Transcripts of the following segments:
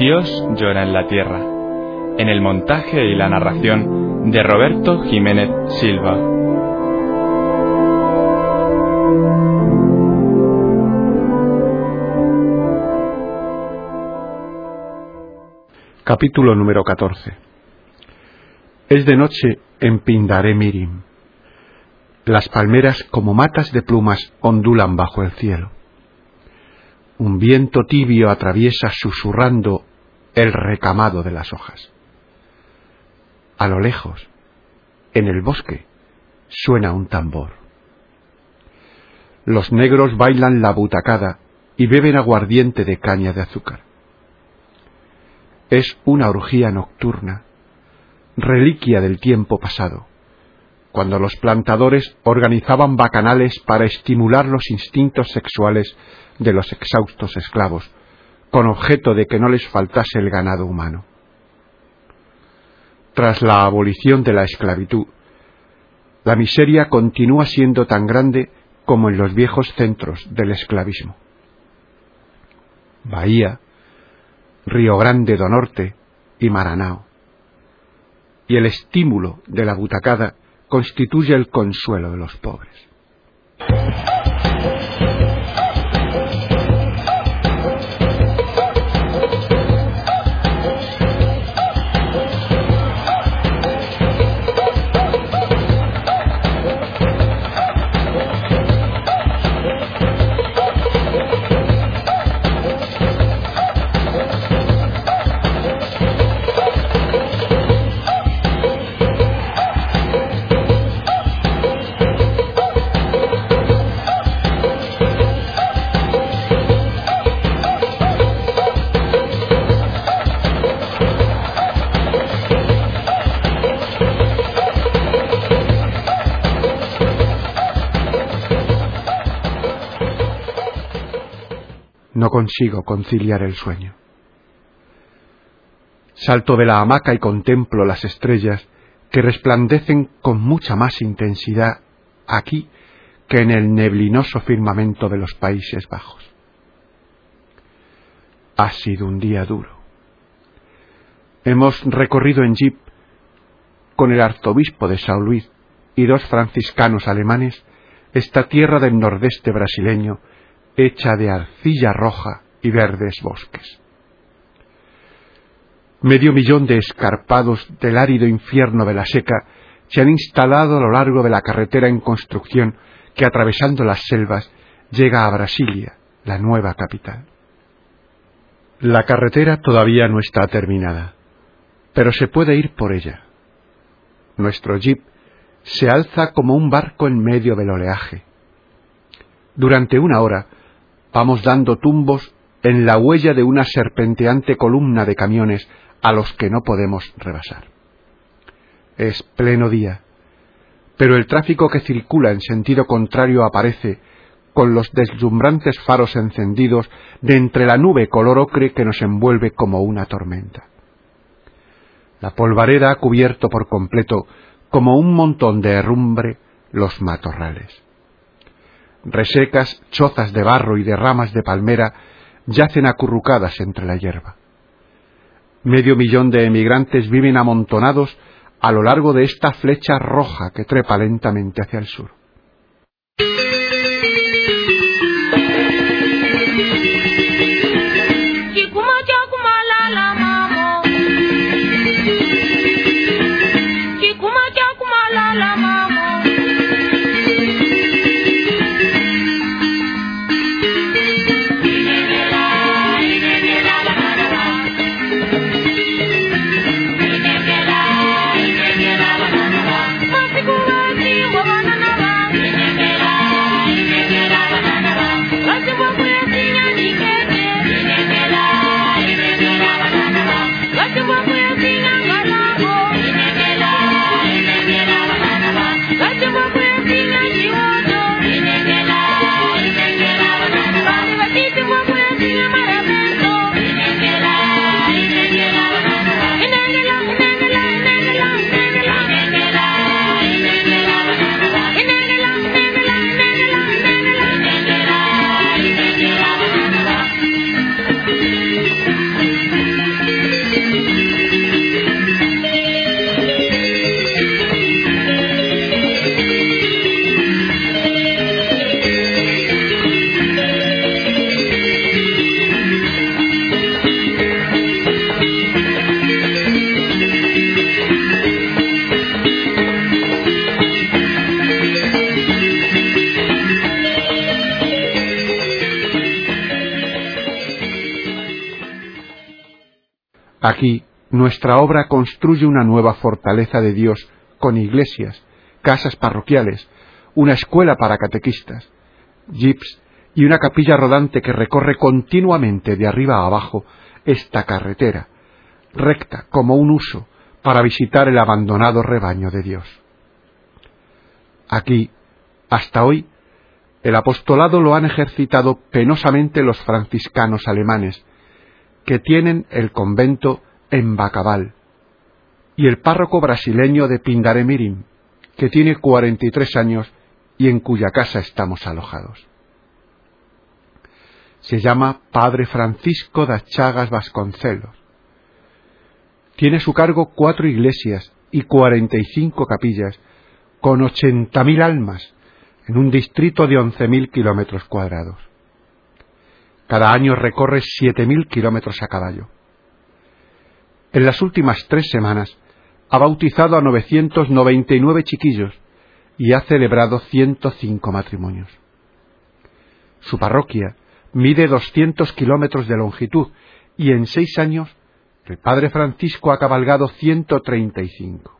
Dios llora en la tierra, en el montaje y la narración de Roberto Jiménez Silva. Capítulo número 14 Es de noche en Pindaré Mirim. Las palmeras como matas de plumas ondulan bajo el cielo. Un viento tibio atraviesa susurrando el recamado de las hojas. A lo lejos, en el bosque, suena un tambor. Los negros bailan la butacada y beben aguardiente de caña de azúcar es una orgía nocturna, reliquia del tiempo pasado, cuando los plantadores organizaban bacanales para estimular los instintos sexuales de los exhaustos esclavos, con objeto de que no les faltase el ganado humano. Tras la abolición de la esclavitud, la miseria continúa siendo tan grande como en los viejos centros del esclavismo. Bahía, Río Grande do Norte y Maranao. Y el estímulo de la butacada constituye el consuelo de los pobres. Consigo conciliar el sueño. Salto de la hamaca y contemplo las estrellas que resplandecen con mucha más intensidad aquí que en el neblinoso firmamento de los Países Bajos. Ha sido un día duro. Hemos recorrido en jeep con el arzobispo de São Luis y dos franciscanos alemanes esta tierra del nordeste brasileño hecha de arcilla roja y verdes bosques. Medio millón de escarpados del árido infierno de la seca se han instalado a lo largo de la carretera en construcción que atravesando las selvas llega a Brasilia, la nueva capital. La carretera todavía no está terminada, pero se puede ir por ella. Nuestro jeep se alza como un barco en medio del oleaje. Durante una hora vamos dando tumbos en la huella de una serpenteante columna de camiones a los que no podemos rebasar. Es pleno día, pero el tráfico que circula en sentido contrario aparece con los deslumbrantes faros encendidos de entre la nube color ocre que nos envuelve como una tormenta. La polvareda ha cubierto por completo, como un montón de herrumbre, los matorrales resecas chozas de barro y de ramas de palmera yacen acurrucadas entre la hierba. Medio millón de emigrantes viven amontonados a lo largo de esta flecha roja que trepa lentamente hacia el sur. Aquí nuestra obra construye una nueva fortaleza de Dios con iglesias, casas parroquiales, una escuela para catequistas, jeeps y una capilla rodante que recorre continuamente de arriba a abajo esta carretera, recta como un uso, para visitar el abandonado rebaño de Dios. Aquí, hasta hoy, el apostolado lo han ejercitado penosamente los franciscanos alemanes, que tienen el convento en Bacabal, y el párroco brasileño de Pindaremirim, que tiene 43 años y en cuya casa estamos alojados. Se llama Padre Francisco das Chagas Vasconcelos. Tiene a su cargo cuatro iglesias y cuarenta y cinco capillas, con ochenta mil almas, en un distrito de once mil kilómetros cuadrados. Cada año recorre siete mil kilómetros a caballo. En las últimas tres semanas ha bautizado a 999 chiquillos y ha celebrado 105 matrimonios. Su parroquia mide 200 kilómetros de longitud y en seis años el padre Francisco ha cabalgado 135.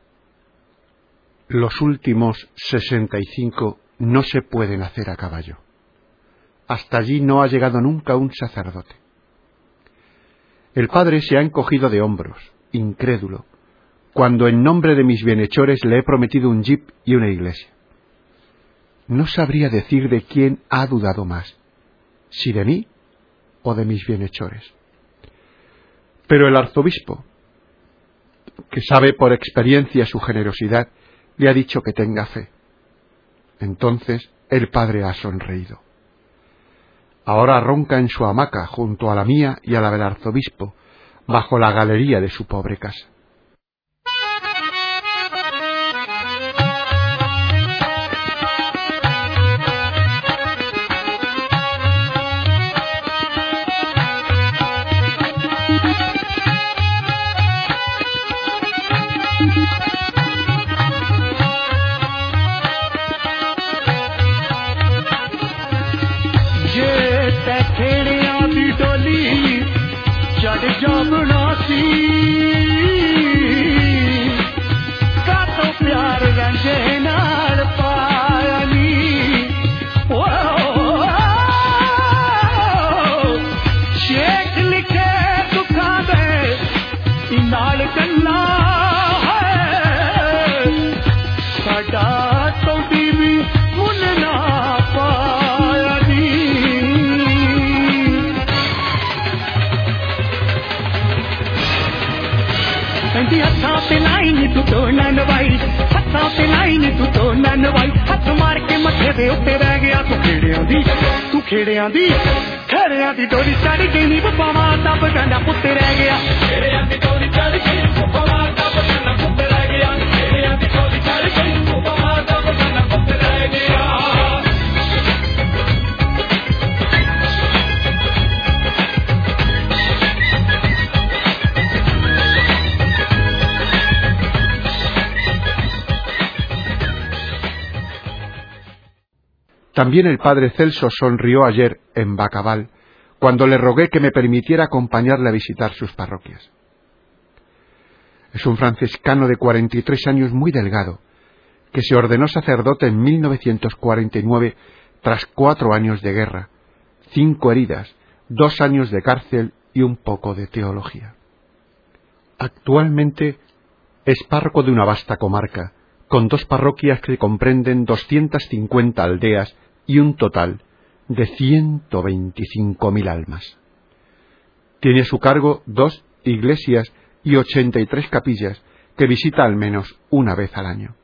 Los últimos 65 no se pueden hacer a caballo. Hasta allí no ha llegado nunca un sacerdote. El padre se ha encogido de hombros, incrédulo, cuando en nombre de mis bienhechores le he prometido un jeep y una iglesia. No sabría decir de quién ha dudado más, si de mí o de mis bienhechores. Pero el arzobispo, que sabe por experiencia su generosidad, le ha dicho que tenga fe. Entonces el padre ha sonreído. Ahora ronca en su hamaca junto a la mía y a la del arzobispo, bajo la galería de su pobre casa. अविनाशी ਤੂੰ ਤੋਂ ਨਾ ਨਵਾਈ, ਹੱਥਾਂ ਤੇ ਨੀ ਤੂੰ ਤੋਂ ਨਾ ਨਵਾਈ। ਹੱਥ ਮਾਰ ਕੇ ਮੱਥੇ ਦੇ ਉੱਤੇ ਬਹਿ ਗਿਆ ਤੂੰ ਖੇੜਿਆਂ ਦੀ, ਤੂੰ ਖੇੜਿਆਂ ਦੀ ਖੇੜਿਆਂ ਦੀ ਡੋਰੀ ਸਾਡੀ ਗੇਨੀ ਬਪਾਵਾ ਦਾ ਬਗਾਨਾ ਪੁੱਤਰੇ। También el padre Celso sonrió ayer en Bacabal, cuando le rogué que me permitiera acompañarle a visitar sus parroquias. Es un franciscano de 43 años muy delgado, que se ordenó sacerdote en 1949 tras cuatro años de guerra, cinco heridas, dos años de cárcel y un poco de teología. Actualmente es párroco de una vasta comarca, con dos parroquias que comprenden 250 aldeas y un total de 125.000 almas. Tiene a su cargo dos iglesias y 83 capillas que visita al menos una vez al año.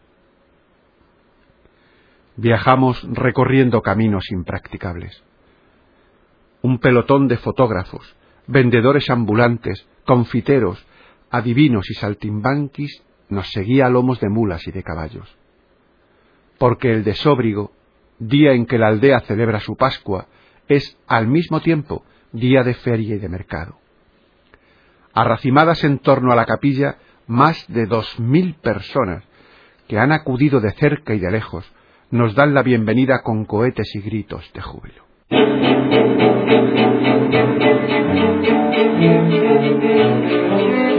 Viajamos recorriendo caminos impracticables. Un pelotón de fotógrafos, vendedores ambulantes, confiteros, adivinos y saltimbanquis nos seguía a lomos de mulas y de caballos. Porque el desóbrigo día en que la aldea celebra su Pascua, es al mismo tiempo día de feria y de mercado. Arracimadas en torno a la capilla, más de dos mil personas que han acudido de cerca y de lejos nos dan la bienvenida con cohetes y gritos de júbilo.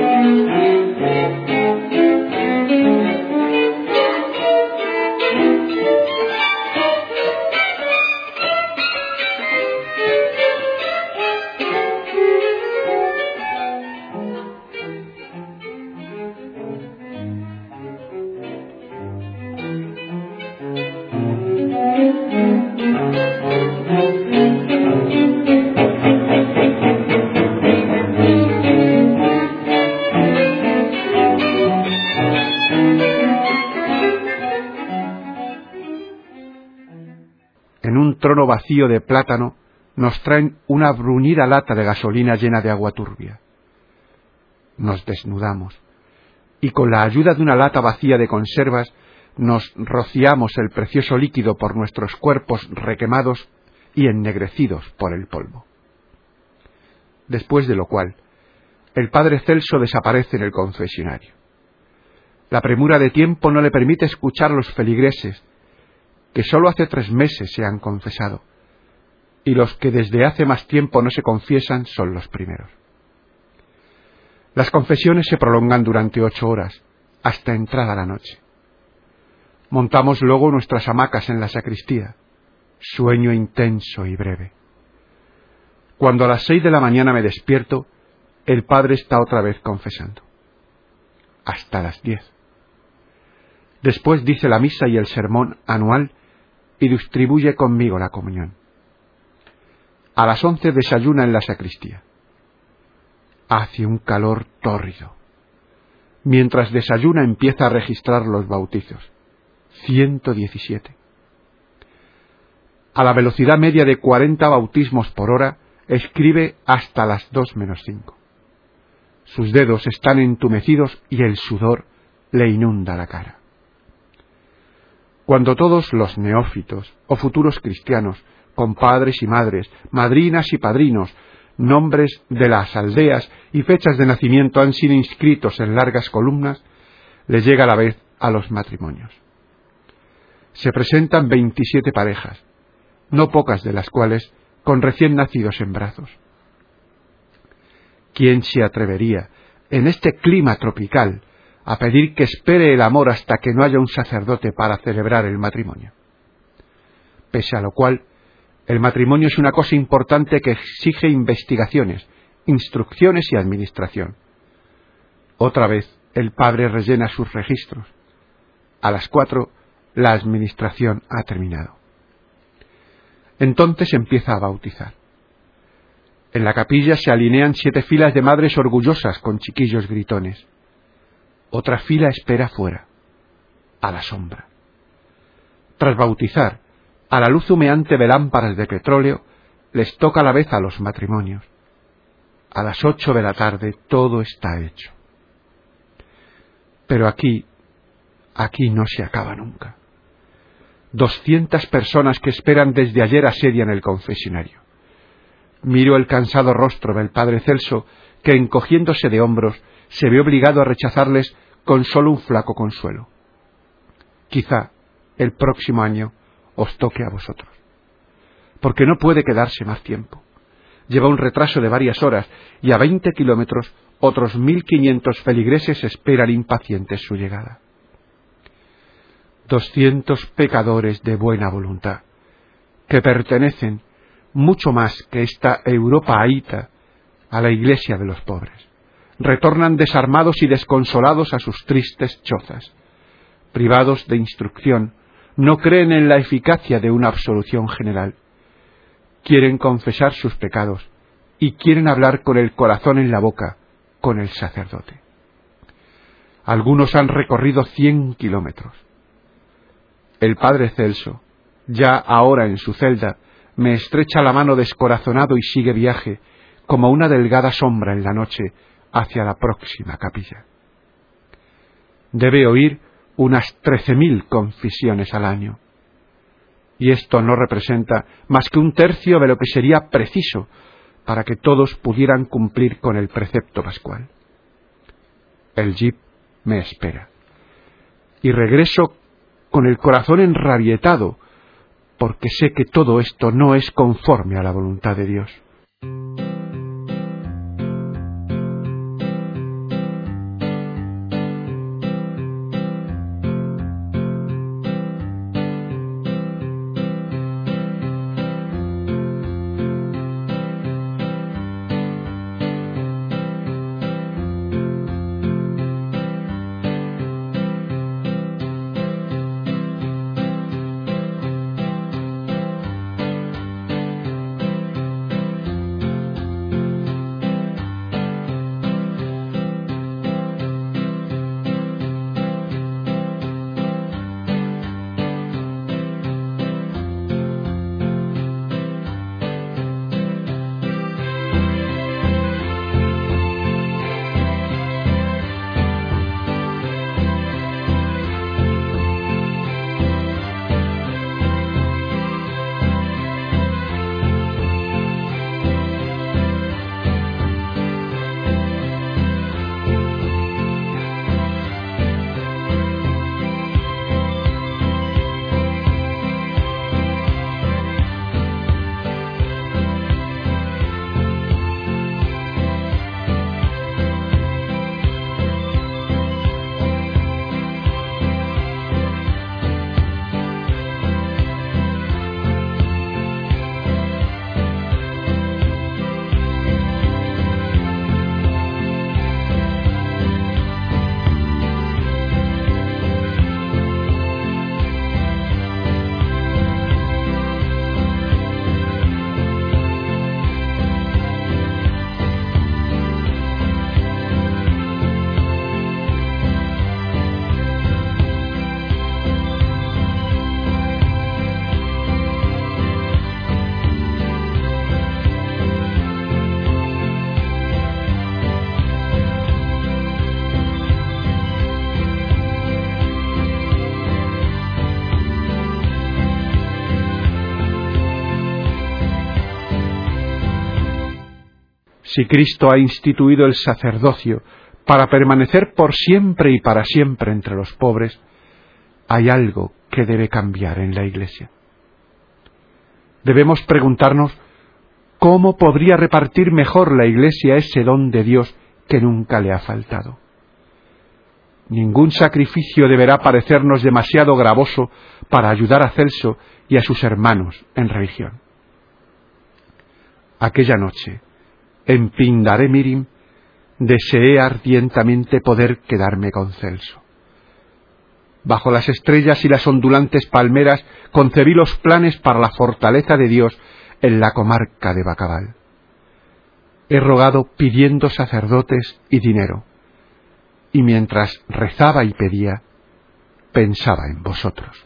vacío de plátano, nos traen una bruñida lata de gasolina llena de agua turbia. Nos desnudamos y con la ayuda de una lata vacía de conservas nos rociamos el precioso líquido por nuestros cuerpos requemados y ennegrecidos por el polvo. Después de lo cual, el padre Celso desaparece en el confesionario. La premura de tiempo no le permite escuchar los feligreses, que sólo hace tres meses se han confesado, y los que desde hace más tiempo no se confiesan son los primeros. Las confesiones se prolongan durante ocho horas, hasta entrada la noche. Montamos luego nuestras hamacas en la sacristía, sueño intenso y breve. Cuando a las seis de la mañana me despierto, el padre está otra vez confesando. Hasta las diez. Después dice la misa y el sermón anual y distribuye conmigo la comunión. A las once desayuna en la sacristía. Hace un calor tórrido. Mientras desayuna empieza a registrar los bautizos. 117. A la velocidad media de 40 bautismos por hora, escribe hasta las dos menos cinco. Sus dedos están entumecidos y el sudor le inunda la cara. Cuando todos los neófitos o futuros cristianos, compadres y madres, madrinas y padrinos, nombres de las aldeas y fechas de nacimiento han sido inscritos en largas columnas, le llega la vez a los matrimonios. Se presentan veintisiete parejas, no pocas de las cuales con recién nacidos en brazos. ¿Quién se atrevería, en este clima tropical, a pedir que espere el amor hasta que no haya un sacerdote para celebrar el matrimonio? Pese a lo cual, el matrimonio es una cosa importante que exige investigaciones, instrucciones y administración. Otra vez, el padre rellena sus registros. A las cuatro, la administración ha terminado. Entonces empieza a bautizar. En la capilla se alinean siete filas de madres orgullosas con chiquillos gritones. Otra fila espera fuera, a la sombra. Tras bautizar, a la luz humeante de lámparas de petróleo, les toca la vez a los matrimonios. A las ocho de la tarde todo está hecho. Pero aquí, aquí no se acaba nunca. Doscientas personas que esperan desde ayer asedian el confesionario. Miro el cansado rostro del padre Celso, que encogiéndose de hombros se ve obligado a rechazarles con solo un flaco consuelo. Quizá el próximo año os toque a vosotros. Porque no puede quedarse más tiempo. Lleva un retraso de varias horas y a veinte kilómetros otros mil quinientos feligreses esperan impacientes su llegada. Doscientos pecadores de buena voluntad, que pertenecen mucho más que esta Europa aita a la iglesia de los pobres. Retornan desarmados y desconsolados a sus tristes chozas, privados de instrucción, no creen en la eficacia de una absolución general. Quieren confesar sus pecados y quieren hablar con el corazón en la boca con el sacerdote. Algunos han recorrido cien kilómetros. El padre Celso, ya ahora en su celda, me estrecha la mano descorazonado y sigue viaje, como una delgada sombra en la noche, hacia la próxima capilla. Debe oír unas trece mil confisiones al año. Y esto no representa más que un tercio de lo que sería preciso para que todos pudieran cumplir con el precepto pascual. El jeep me espera. Y regreso con el corazón enrabietado porque sé que todo esto no es conforme a la voluntad de Dios. Si Cristo ha instituido el sacerdocio para permanecer por siempre y para siempre entre los pobres, hay algo que debe cambiar en la Iglesia. Debemos preguntarnos cómo podría repartir mejor la Iglesia ese don de Dios que nunca le ha faltado. Ningún sacrificio deberá parecernos demasiado gravoso para ayudar a Celso y a sus hermanos en religión. Aquella noche, en Pindare Mirim, deseé ardientemente poder quedarme con Celso. Bajo las estrellas y las ondulantes palmeras concebí los planes para la fortaleza de Dios en la comarca de Bacabal. He rogado pidiendo sacerdotes y dinero y mientras rezaba y pedía, pensaba en vosotros.